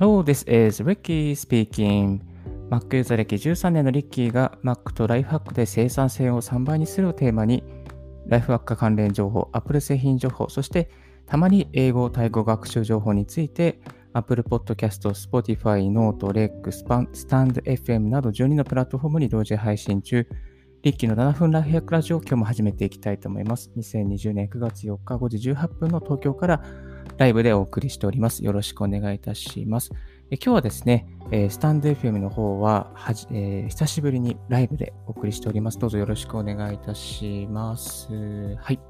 Hello, this is Ricky speaking. Mac ユーザー歴13年のリッキーが Mac とライフハックで生産性を3倍にするをテーマに、ライフハック関連情報、Apple 製品情報、そしてたまに英語、タイ語学習情報について、Apple Podcast、Spotify、Note、Rex、Stand FM など12のプラットフォームに同時配信中、リッキーの7分ライフハックラジオを今日も始めていきたいと思います。2020年9月4日5時18分の東京からライブでお送りしております。よろしくお願いいたします。え今日はですね、えスタンド FM の方ははじ、えー、久しぶりにライブでお送りしております。どうぞよろしくお願いいたします。はい。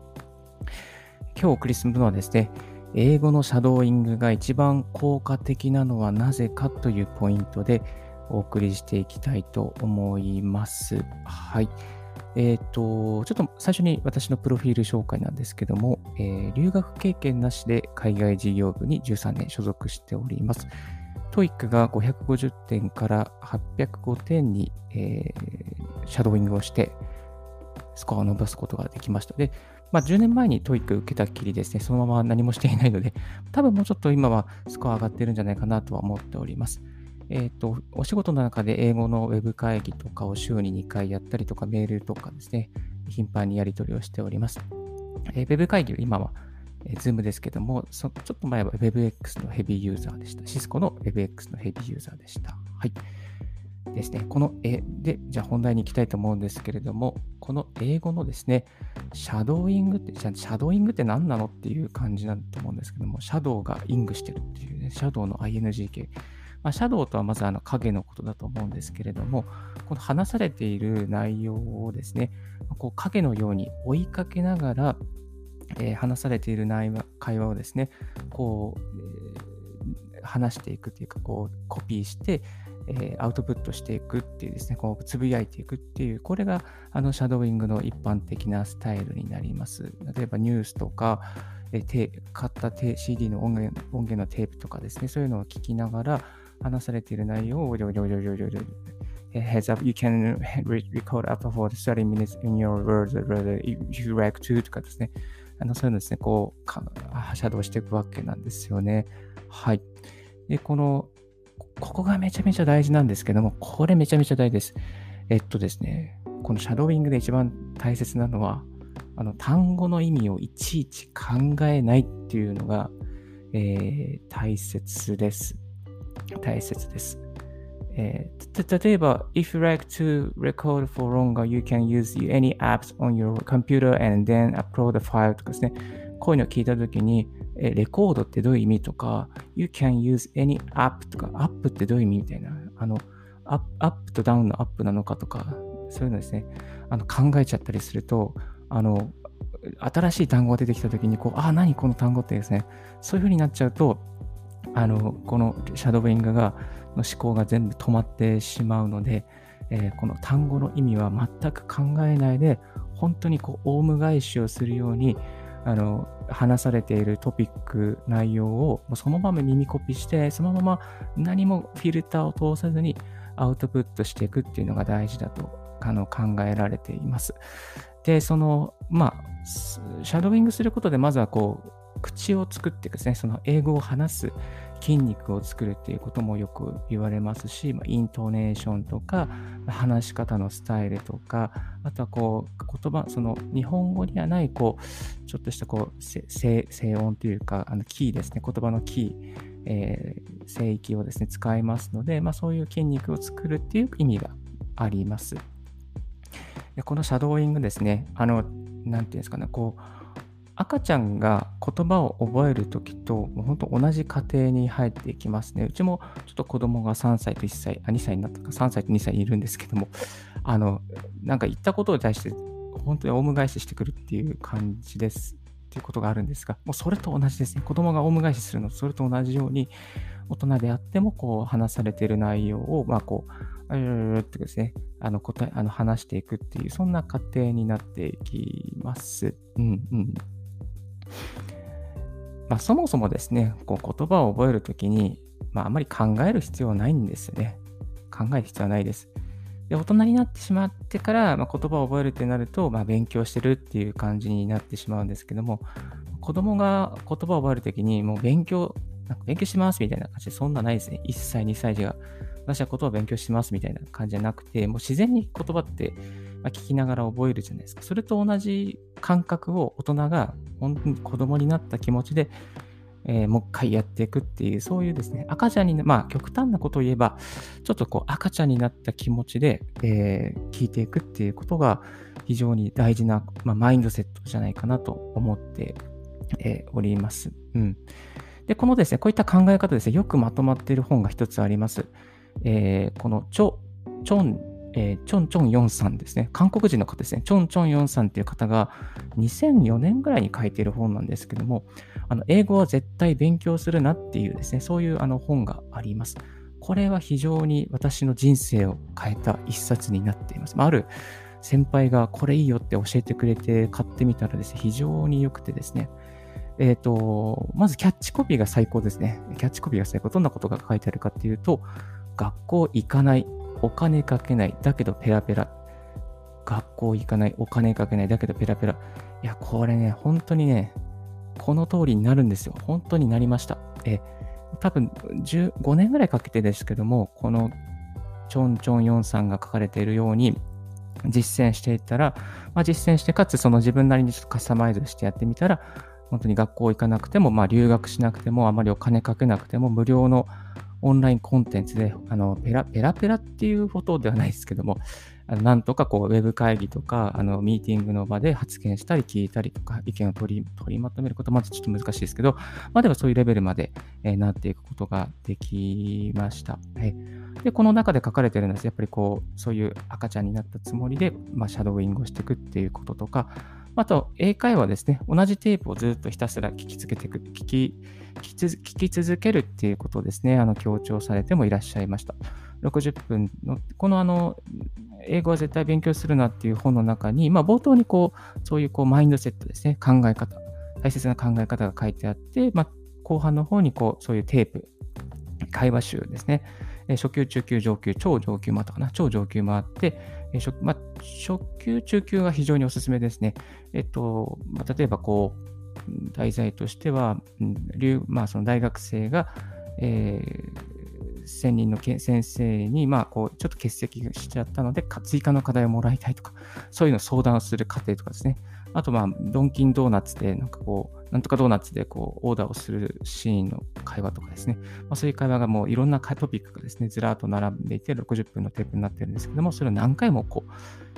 今日お送りするのはですね、英語のシャドーイングが一番効果的なのはなぜかというポイントでお送りしていきたいと思います。はい。えっ、ー、と、ちょっと最初に私のプロフィール紹介なんですけども、えー、留学経験なしで海外事業部に13年所属しております。TOEICが550点から805点に、えー、シャドウイングをして、スコアを伸ばすことができました。で、まあ、10年前に TOEIC受けたきりですね、そのまま何もしていないので、多分もうちょっと今はスコア上がってるんじゃないかなとは思っております。えっ、ー、と、お仕事の中で英語のウェブ会議とかを週に2回やったりとか、メールとかですね、頻繁にやり取りをしております。えー、ウェブ会議は、今は、えー、Zoom ですけどもちょっと前は WebX のヘビーユーザーでした。シスコの WebX のヘビーユーザーでした。はい。ですね。この絵で、じゃあ本題に行きたいと思うんですけれども、この英語のですね、シャドーイングって、シャドーイングって何なのっていう感じだと思うんですけども、シャドウがイングしてるっていうね、シャドウの ING 系。まあ、シャドウとはまずあの影のことだと思うんですけれども、この話されている内容をですね、こう影のように追いかけながら、えー、話されている内会話をですね、こう、えー、話していくというか、こう、コピーして、え、アウトプットしていくっていうですね、こう、つぶやいていくっていう、これが、あの、シャドウイングの一般的なスタイルになります。例えば、ニュースとか、え買った CD の音源音源のテープとかですね、そういうのを聞きながら、話されている内容を、Heads up, you can record up for 30 minutes in your words if you like to とかですね。あのそういうのですね、こう、シャドウしていくわけなんですよね。はい。で、この、ここがめちゃめちゃ大事なんですけども、これめちゃめちゃ大事です。えっとですね、このシャドウイングで一番大切なのは、あの単語の意味をいちいち考えないっていうのが、えー、大切です。大切です。えー、例えば、if you like to record for longer, you can use any apps on your computer and then upload the file とかですね。こういうのを聞いたときに、えレコードってどういう意味とか、you can use any app とか、アップってどういう意味みたいな、あの、アップとダウンのアップなのかとか、そういうのですね、あの考えちゃったりすると、あの、新しい単語が出てきたときに、こう、あ、何この単語ってですね、そういう風になっちゃうと、あの、このシャドーイングが、の思考が全部止まってしまうので、えー、この単語の意味は全く考えないで、本当にこう、オウム返しをするように、あの、話されているトピック、内容をそのまま耳コピして、そのまま何もフィルターを通さずにアウトプットしていくっていうのが大事だとあの考えられています。で、その、まあ、シャドウイングすることで、まずはこう、口を作ってですね、その英語を話す筋肉を作るっていうこともよく言われますし、まあ、イントネーションとか、話し方のスタイルとか、あとはこう、言葉、その日本語にはない、こう、ちょっとしたこう、静音というか、あのキーですね、言葉のキー、えー、声域をですね、使いますので、まあ、そういう筋肉を作るっていう意味があります。でこのシャドーイングですね、あの、なんていうんですかね、こう、赤ちゃんが言葉を覚えるときと、もう本当同じ過程に入っていきますね。うちもちょっと子供が3歳と1歳、あ、2歳になったか、3歳と2歳いるんですけども、あの、なんか言ったことに対して、本当にオウム返ししてくるっていう感じですっていうことがあるんですが、もうそれと同じですね。子供がオウム返しするのそれと同じように、大人であっても、こう、話されている内容を、まあ、こう、うってですね、あの、答え、あの、話していくっていう、そんな過程になっていきます。うんうん。まあ、そもそもですね、こう言葉を覚えるときに、まあ、あまり考える必要はないんですよね。考える必要はないです。で、大人になってしまってから、まあ、言葉を覚えるってなると、まあ、勉強してるっていう感じになってしまうんですけども、子供が言葉を覚えるときに、もう勉強なんか勉強しますみたいな感じで、そんなないですね。1歳、2歳児が、私は言葉を勉強しますみたいな感じじゃなくて、もう自然に言葉って聞きながら覚えるじゃないですか。それと同じ感覚を大人が本当に子供になった気持ちで、えー、もう一回やっていくっていう、そういうですね、赤ちゃんに、まあ極端なことを言えば、ちょっとこう赤ちゃんになった気持ちで、えー、聞いていくっていうことが非常に大事な、まあ、マインドセットじゃないかなと思って、えー、おります。うん。で、このですね、こういった考え方ですね、よくまとまっている本が一つあります。えー、このチョ、チョン、えー、チョンチョンヨンさんですね。韓国人の方ですね。チョンチョンヨンさんっていう方が2004年ぐらいに書いている本なんですけども、あの英語は絶対勉強するなっていうですね、そういうあの本があります。これは非常に私の人生を変えた一冊になっています。まあ、ある先輩がこれいいよって教えてくれて買ってみたらですね、非常に良くてですね、えっ、ー、と、まずキャッチコピーが最高ですね。キャッチコピーが最高。どんなことが書いてあるかっていうと、学校行かない、お金かけない、だけどペラペラ。学校行かない、お金かけない、だけどペラペラ。いや、これね、本当にね、この通りになるんですよ。本当になりました。え、多分15年ぐらいかけてですけども、このチョンチョンヨンさんが書かれているように、実践していったら、まあ、実践して、かつその自分なりにちょっとカスタマイズしてやってみたら、本当に学校行かなくても、まあ、留学しなくても、あまりお金かけなくても、無料のオンラインコンテンツで、あのペラペラペラっていうことではないですけども、あのなんとかこうウェブ会議とかあのミーティングの場で発言したり聞いたりとか意見を取り取りまとめることまずちょっと難しいですけど、まあ、でもそういうレベルまで、えー、なっていくことができました。はい、で、この中で書かれてるのは、やっぱりこう、そういう赤ちゃんになったつもりで、まあ、シャドーイングをしていくっていうこととか、あと、英会話ですね。同じテープをずっとひたすら聞き続けていく、聞き、聞き続けるっていうことをですね、あの、強調されてもいらっしゃいました。60分の、このあの、英語は絶対勉強するなっていう本の中に、まあ、冒頭にこう、そういうこう、マインドセットですね、考え方、大切な考え方が書いてあって、まあ、後半の方にこう、そういうテープ、会話集ですね、初級、中級、上級、超上級もあったかな、超上級もあって、え初まあ、初級、中級が非常におすすめですね。えっと、まあ、例えばこう、題材としては、まあ、その大学生が、えー、専任の先生に、まあ、こう、ちょっと欠席しちゃったので、追加の課題をもらいたいとか、そういうのを相談する過程とかですね。あと、まあ、ドンキンドーナツで、なんかこう、なんとかドーナツでこう、オーダーをするシーンの会話とかですね。まあ、そういう会話がもういろんなトピックがですね、ずらっと並んでいて、60分のテープになってるんですけども、それを何回もこう、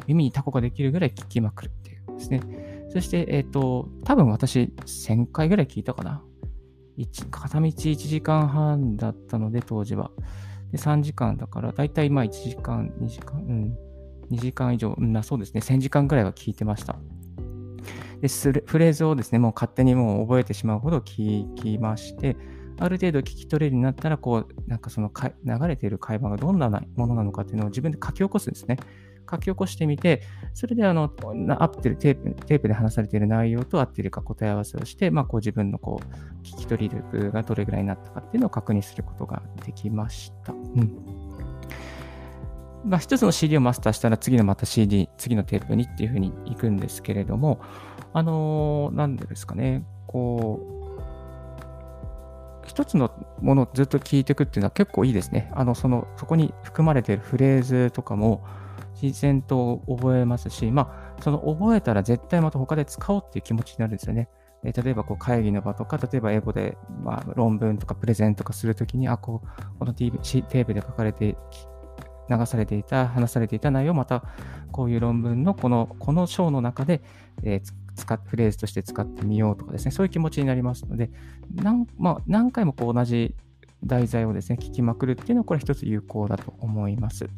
耳にタコができるぐらい聞きまくるっていうですね。そして、えっ、ー、と、多分私、1000回ぐらい聞いたかな。片道1時間半だったので、当時は。で、3時間だから、だいたいまあ1時間、2時間、うん、2時間以上、うん、そうですね、1000時間ぐらいは聞いてました。でフレーズをですね、もう勝手にもう覚えてしまうほど聞きまして、ある程度聞き取れるようになったら、こう、なんかその流れている会話がどんなものなのかっていうのを自分で書き起こすんですね。書き起こしてみて、それであの、合ってるテープ、テープで話されている内容と合っているか答え合わせをして、まあ、こう自分のこう、聞き取り力がどれぐらいになったかっていうのを確認することができました。うん。まあ、一つの CD をマスターしたら次のまた CD、次のテープにっていうふうに行くんですけれども、あのー、なんでですかね、こう、一つのものをずっと聞いていくっていうのは結構いいですね。あの、その、そこに含まれているフレーズとかも自然と覚えますし、まあ、その覚えたら絶対また他で使おうっていう気持ちになるんですよね。え例えばこう会議の場とか、例えば英語で、まあ、論文とかプレゼントとかするときに、あ、こう、このテープで書かれて流されていた、話されていた内容またこういう論文のこのこの章の中で、えー、使っフレーズとして使ってみようとかですね、そういう気持ちになりますので、何,、まあ、何回もこう同じ題材をですね、聞きまくるっていうのは、これ一つ有効だと思います。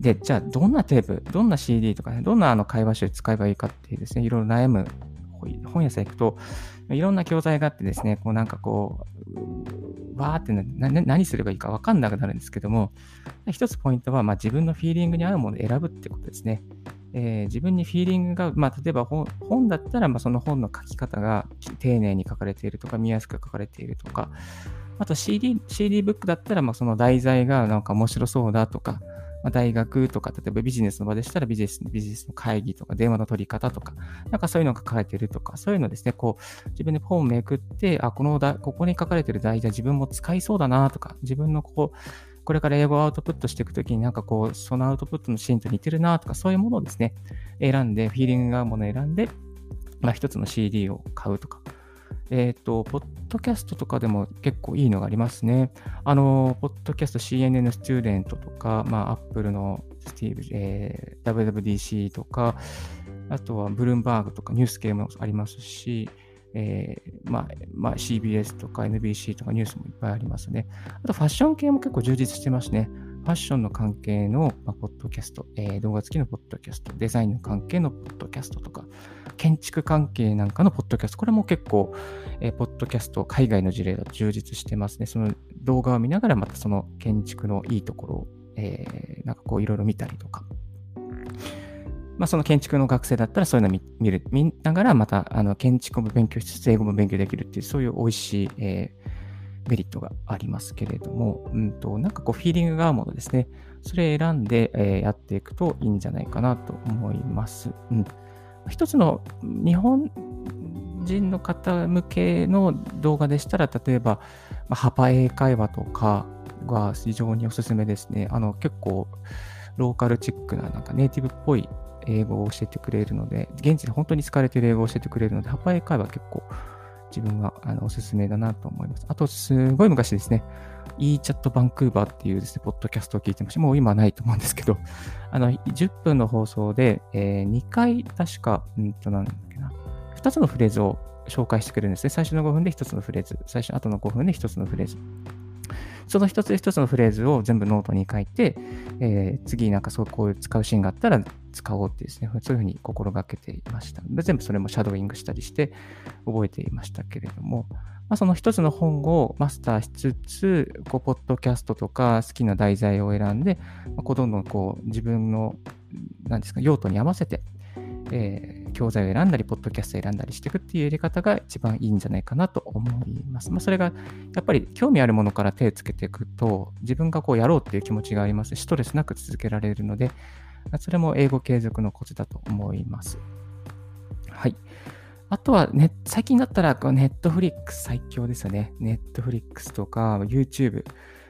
で、じゃあ、どんなテープ、どんな CD とかね、どんなあの会話集使えばいいかっていうですね、いろいろ悩む本屋さん行くと、いろんな教材があってですね、こうなんかこう、わーって何すればいいか分かんなくなるんですけども、一つポイントは、まあ、自分のフィーリングに合うものを選ぶってことですね。えー、自分にフィーリングが、まあ、例えば本本だったら、まあ、その本の書き方が丁寧に書かれているとか、見やすく書かれているとか、あと CD, CD ブックだったら、まあ、その題材がなんか面白そうだとか、まあ、大学とか、例えばビジネスの場でしたらビジネスビジネスの会議とか、電話の取り方とか、なんかそういうのが書かれているとか、そういうのですね、こう、自分で本をめくって、あ、このだ、ここに書かれている題材自分も使いそうだなとか、自分のこう、これから英語をアウトプットしていくときになんかこう、そのアウトプットのシーンと似てるなとか、そういうものをですね、選んで、フィーリングが合うものを選んで、まあ一つの CD を買うとか、えっ、ー、と、ポッドキャストとかでも結構いいのがありますね。あの、ポッドキャスト CNN スチューデントとか、まあ、Apple のスティーブ、えー、WWDC とか、あとはブルームバーグとかニュース系もありますし、えー、まあ、まあ、CBS とか NBC とかニュースもいっぱいありますね。あとファッション系も結構充実してますね。ファッションの関係の、まあ、ポッドキャスト、えー、動画付きのポッドキャスト、デザインの関係のポッドキャストとか、建築関係なんかのポッドキャスト、これも結構、えー、ポッドキャスト、海外の事例だと充実してますね。その動画を見ながらまたその建築のいいところを、えー、なんかこういろいろ見たりとか。まあ、その建築の学生だったらそういうの見る見ながら、またあの建築も勉強しつつ英語も勉強できるっていう、そういう美味しい、えーメリットがありますけれども、うんと、なんかこうフィーリングが合うものですね。それ選んで、えー、やっていくといいんじゃないかなと思います。うん、一つの日本人の方向けの動画でしたら、例えば、まあ、ハパ英会話とかが非常におすすめですね。あの結構ローカルチックななんかネイティブっぽい英語を教えてくれるので、現地で本当に使われている英語を教えてくれるので、ハパ英会話結構自分はあのおすすめだなと思います。あと、すごい昔ですね、e チャットバンクーバーっていうですね、ポッドキャストを聞いてました。もう今はないと思うんですけど、あの、10分の放送で、えー、2回、確か、うんと、なんだっけな、2つのフレーズを紹介してくれるんですね。最初の5分で1つのフレーズ、最初、後の5分で1つのフレーズ。その一つ一つのフレーズを全部ノートに書いて、えー、次なんかそうこういう使うシーンがあったら使おうってですね、そういうふうに心がけていました。で全部それもシャドーイングしたりして覚えていましたけれども、まあ、その一つの本をマスターしつつ、こうポッドキャストとか好きな題材を選んで、まあ、こうどんどんこう自分の何ですか用途に合わせて、えー、教材を選んだり、ポッドキャストを選んだりしていくっていうやり方が一番いいんじゃないかなと思います。まあ、それがやっぱり興味あるものから手をつけていくと、自分がこうやろうっていう気持ちがありますし。ストレスなく続けられるので、それも英語継続のコツだと思います。はい。あとはね、最近だったら、ネットフリックス最強ですよね。ネットフリックスとか、YouTube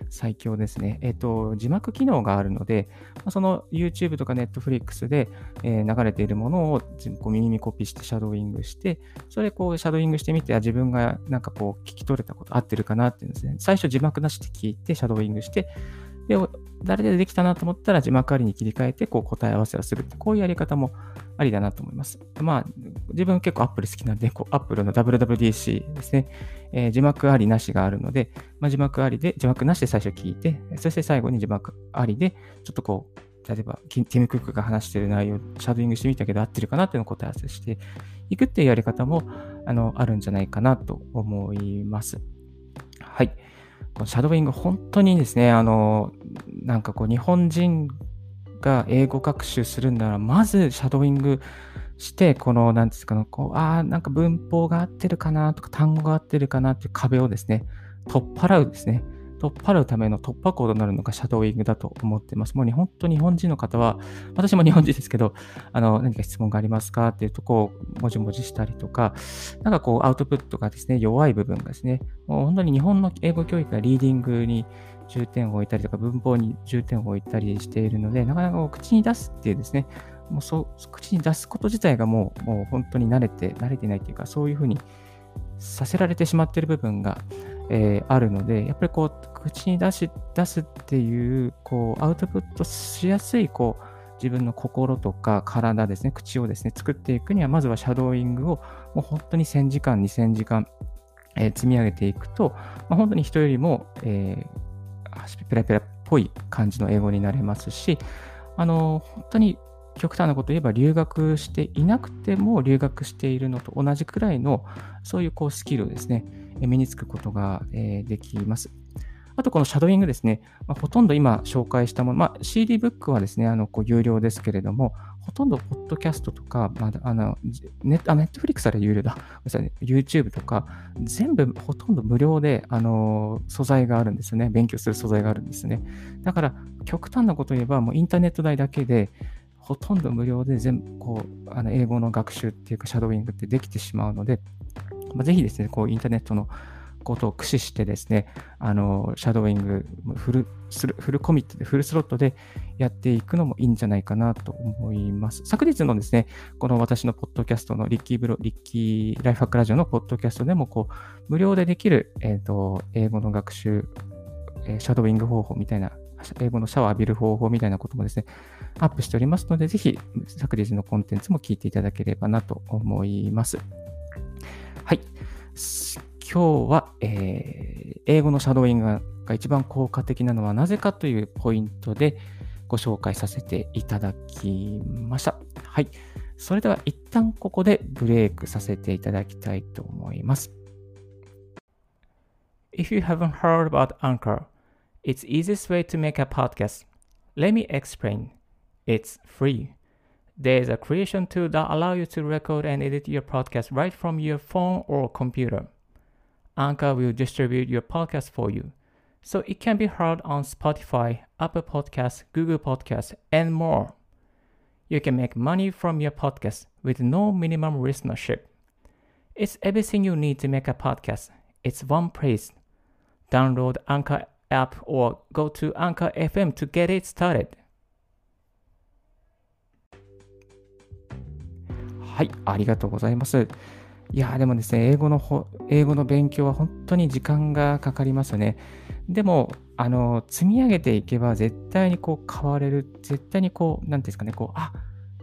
最強ですね。えっ、と、字幕機能があるので、その YouTube とか Netflix で、え、流れているものをこう耳コピーしてシャドーイングして、それこうシャドーイングしてみて、自分がなんかこう聞き取れたこと合ってるかなっていうんですね。最初字幕なしで聞いてシャドーイングして、で、誰でできたなと思ったら字幕ありに切り替えてこう答え合わせをする。こういうやり方もありだなと思います。まあ、自分結構 Apple 好きなんで、こう Apple の WWDC ですね、えー、字幕ありなしがあるので、まあ、字幕ありで、字幕なしで最初聞いて、そして最後に字幕ありで、ちょっとこう、例えば、ティム・クックが話している内容、シャドーイングしてみたけど合ってるかなっていうのを答え合わせしていくっていうやり方も、あの、あるんじゃないかなと思います。はい。このシャドーイング、本当にですね、あの、なんかこう、日本人が英語学習するなら、まずシャドーイングして、この、なんですかね、こう、ああ、なんか文法が合ってるかなとか、単語が合ってるかなっていう壁をですね、取っ払うですね。取っ払うための突破口となるのがシャドーイングだと思ってます。もう日本と日本人の方は、私も日本人ですけど、あの、何か質問がありますかっていうとこをもじもじしたりとか、なんかこうアウトプットがですね、弱い部分がですね、もう本当に日本の英語教育がリーディングに重点を置いたりとか、文法に重点を置いたりしているので、なかなか口に出すっていうですね、もうそ、口に出すこと自体がもう、もう本当に慣れて、慣れてないっていうか、そういうふうにさせられてしまっている部分が、えー、あるので、やっぱりこう、口に出し、出すっていう、こう、アウトプットしやすい、こう、自分の心とか体ですね、口をですね、作っていくには、まずはシャドーイングを、もう本当に1000時間、2000時間、えー、積み上げていくと、まあ、本当に人よりも、えー、ペラペラっぽい感じの英語になれますし、あの、本当に極端なこと言えば留学していなくても留学しているのと同じくらいのそういうこうスキルをですね、身につくことができます。あと、このシャドーイングですね、まあ、ほとんど今紹介したもの、まあ、CD ブックはですね、あのこう有料ですけれども、ほとんどポッドキャストとか、まあ、あのネット、フリックスは有料だ。YouTube とか、全部ほとんど無料で、あの、素材があるんですよね。勉強する素材があるんですね。だから、極端なこと言えば、もうインターネット代だけで、ほとんど無料で全部、こう、あの英語の学習っていうか、シャドウイングってできてしまうので、まあ、ぜひですね、こう、インターネットのことを駆使してですね、あの、シャドウイングフル、フルコミットで、フルスロットでやっていくのもいいんじゃないかなと思います。昨日のですね、この私のポッドキャストのリッキーブロ、リッキーライフハックラジオのポッドキャストでも、こう、無料でできる、えっ、ー、と、英語の学習、え、シャドウイング方法みたいな、英語のシャワー浴びる方法みたいなこともですね、アップしておりますので、ぜひ、昨日のコンテンツも聞いていただければなと思います。はい。今日は、えー、英語のシャドーイングが一番効果的なのはなぜかというポイントでご紹介させていただきました。はい。それでは一旦ここでブレイクさせていただきたいと思います。If you haven't heard about Anchor, it's easiest way to make a podcast. Let me explain. It's free. There is a creation tool that allows you to record and edit your podcast right from your phone or computer. Anchor will distribute your podcast for you. So it can be heard on Spotify, Apple Podcasts, Google Podcasts, and more. You can make money from your podcast with no minimum listenership. It's everything you need to make a podcast. It's one place. Download Anchor app or go to Anchor FM to get it started. はい、ありがとうございます。いやでもですね、英語のほ英語の勉強は本当に時間がかかりますね。でも、あの、積み上げていけば絶対にこう変われる、絶対にこう、なんですかね、こう、あ、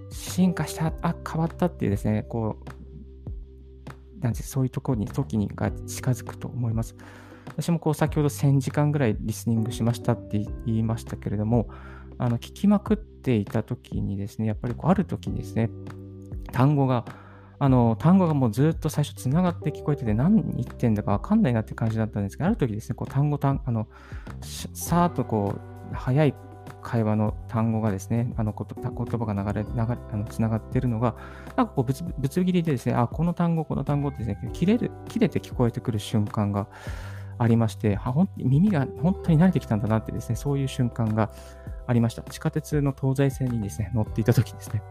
進化した、あ、変わったっていうですね、こう、なんてそういうところに、時にが近づくと思います。私もこう先ほど1000時間ぐらいリスニングしましたって言いましたけれども、あの聞きまくっていた時にですね、やっぱりこうある時にですね、単語があの、単語がもうずっと最初つながって聞こえてて、何言ってんだかわかんないなって感じだったんですけど、ある時ですね、こう単語、あの、さーっとこう、早い会話の単語がですね、あのこと言葉が流れ、流れ、あの、つながってるのが、なんかこう、ぶつ、ぶつ切りでですね、あ、この単語、この単語ってですね、切れる、切れて聞こえてくる瞬間がありまして、は耳が本当に慣れてきたんだなってですね、そういう瞬間がありました。地下鉄の東西線にですね、乗っていた時ですね、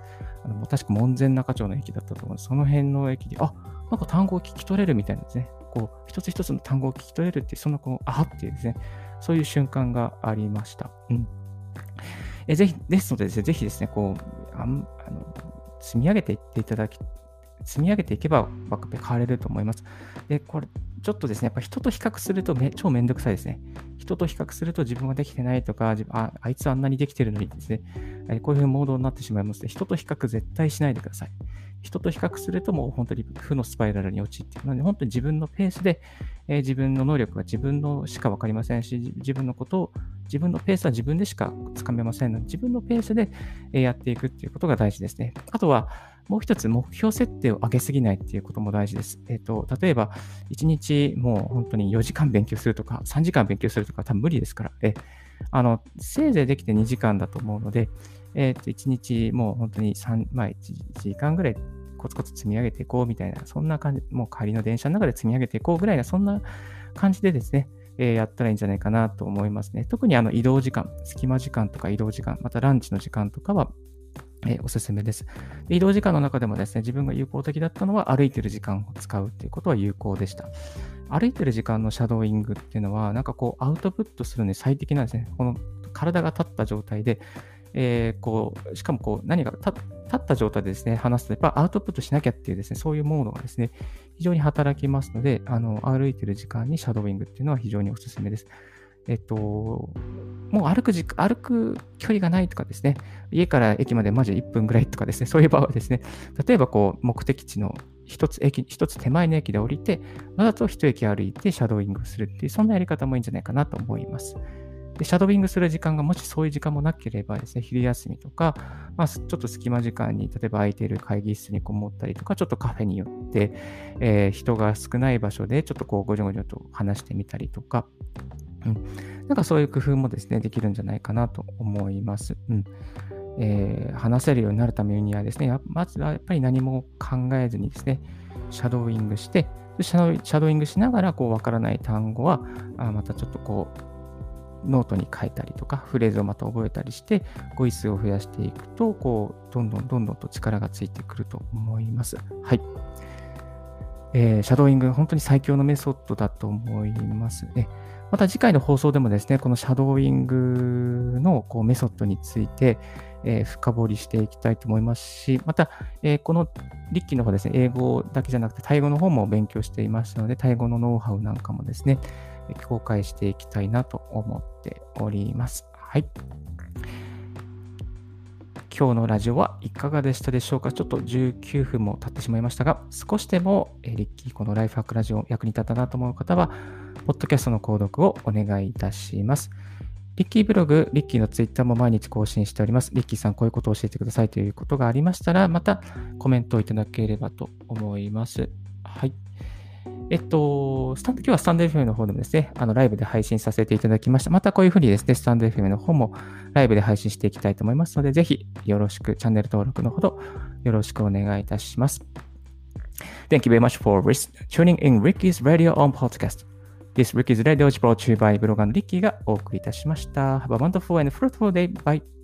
あの確か門前仲町の駅だったと思うんです。その辺の駅で、あ、なんか単語を聞き取れるみたいなですね、こう、一つ一つの単語を聞き取れるっていう、そのこう、あっていうですね、そういう瞬間がありました。うん。えぜひ、ですのでですね、ぜひですね、こう、あんあの積み上げていっていただき、積み上げていけば、バックペ変われると思います。で、これ、ちょっとですね、やっぱ人と比較するとめ超めんどくさいですね。人と比較すると自分ができてないとか、ああいつあんなにできてるのにですね、えこういうモードになってしまいますので、人と比較絶対しないでください。人と比較するともう本当に負のスパイラルに陥っているので、本当に自分のペースで、え、自分の能力は自分のしか分かりませんし、自分のことを、自分のペースは自分でしかつかめませんので、自分のペースでえやっていくっていうことが大事ですね。あとは、もう一つ目標設定を上げすぎないっていうことも大事です。えっ、ー、と、例えば、1日もう本当に4時間勉強するとか、3時間勉強するとか多分無理ですから、えあの、せいぜいできて2時間だと思うので、えっ、ー、と、1日もう本当に3、まあ1時間ぐらいコツコツ積み上げていこうみたいな、そんな感じ、もう帰りの電車の中で積み上げていこうぐらいな、そんな感じでですね、えー、やったらいいんじゃないかなと思いますね。特にあの移動時間、隙間時間とか移動時間、またランチの時間とかは、え、おすすめです。移動時間の中でもですね、自分が有効的だったのは歩いてる時間を使うっていうことは有効でした。歩いてる時間のシャドーイングっていうのは、なんかこうアウトプットするのに最適なんですね。この体が立った状態で、えー、こう、しかもこう何か立った状態でですね、話すと、やっぱアウトプットしなきゃっていうですね、そういうモードがですね、非常に働きますので、あの、歩いてる時間にシャドーイングっていうのは非常におすすめです。えっと、もう歩く時歩く距離がないとかですね、家から駅までマジ1分ぐらいとかですね、そういう場合はですね、例えばこう、目的地の一つ駅、一つ手前の駅で降りて、わざと一駅歩いてシャドーイングするっていう、そんなやり方もいいんじゃないかなと思います。で、シャドーイングする時間がもしそういう時間もなければですね、昼休みとか、まあ、ちょっと隙間時間に、例えば空いている会議室にこもったりとか、ちょっとカフェによって、えー、人が少ない場所でちょっとこう、ごじょごじょと話してみたりとか、うん。なんかそういう工夫もですね、できるんじゃないかなと思います。うん。えー、話せるようになるためにはですね、まずはやっぱり何も考えずにですね、シャドーイングして、シャドーイングしながら、こう、わからない単語は、あまたちょっとこう、ノートに書いたりとか、フレーズをまた覚えたりして、語彙数を増やしていくと、こう、どんどんどんどんと力がついてくると思います。はい。えー、シャドーイング、本当に最強のメソッドだと思いますね。また次回の放送でもですね、このシャドーイングのこうメソッドについて、えー、深掘りしていきたいと思いますし、また、えー、このリッキーの方ですね、英語だけじゃなくて、タイ語の方も勉強していましたので、タイ語のノウハウなんかもですね、公開していきたいなと思っております。はい。今日のラジオはいかがでしたでしょうか？ちょっと19分も経ってしまいましたが、少しでもリッキーこのライフハックラジオ役に立ったなと思う方は、ポッドキャストの購読をお願いいたします。リッキーブログ、リッキーのツイッターも毎日更新しております。リッキーさん、こういうことを教えてくださいということがありましたら、またコメントをいただければと思います。はい。えっと、スタンド、今日はスタンド FM の方でもですね、あの、ライブで配信させていただきました。またこういうふうにですね、スタンド FM の方もライブで配信していきたいと思いますので、ぜひよろしく、チャンネル登録のほどよろしくお願いいたします。Thank you very much for tuning in Ricky's Radio on Podcast. This Ricky's Radio is brought to you by ブロガーのリッキーがお送りいたしました。Have a wonderful and fruitful day. Bye.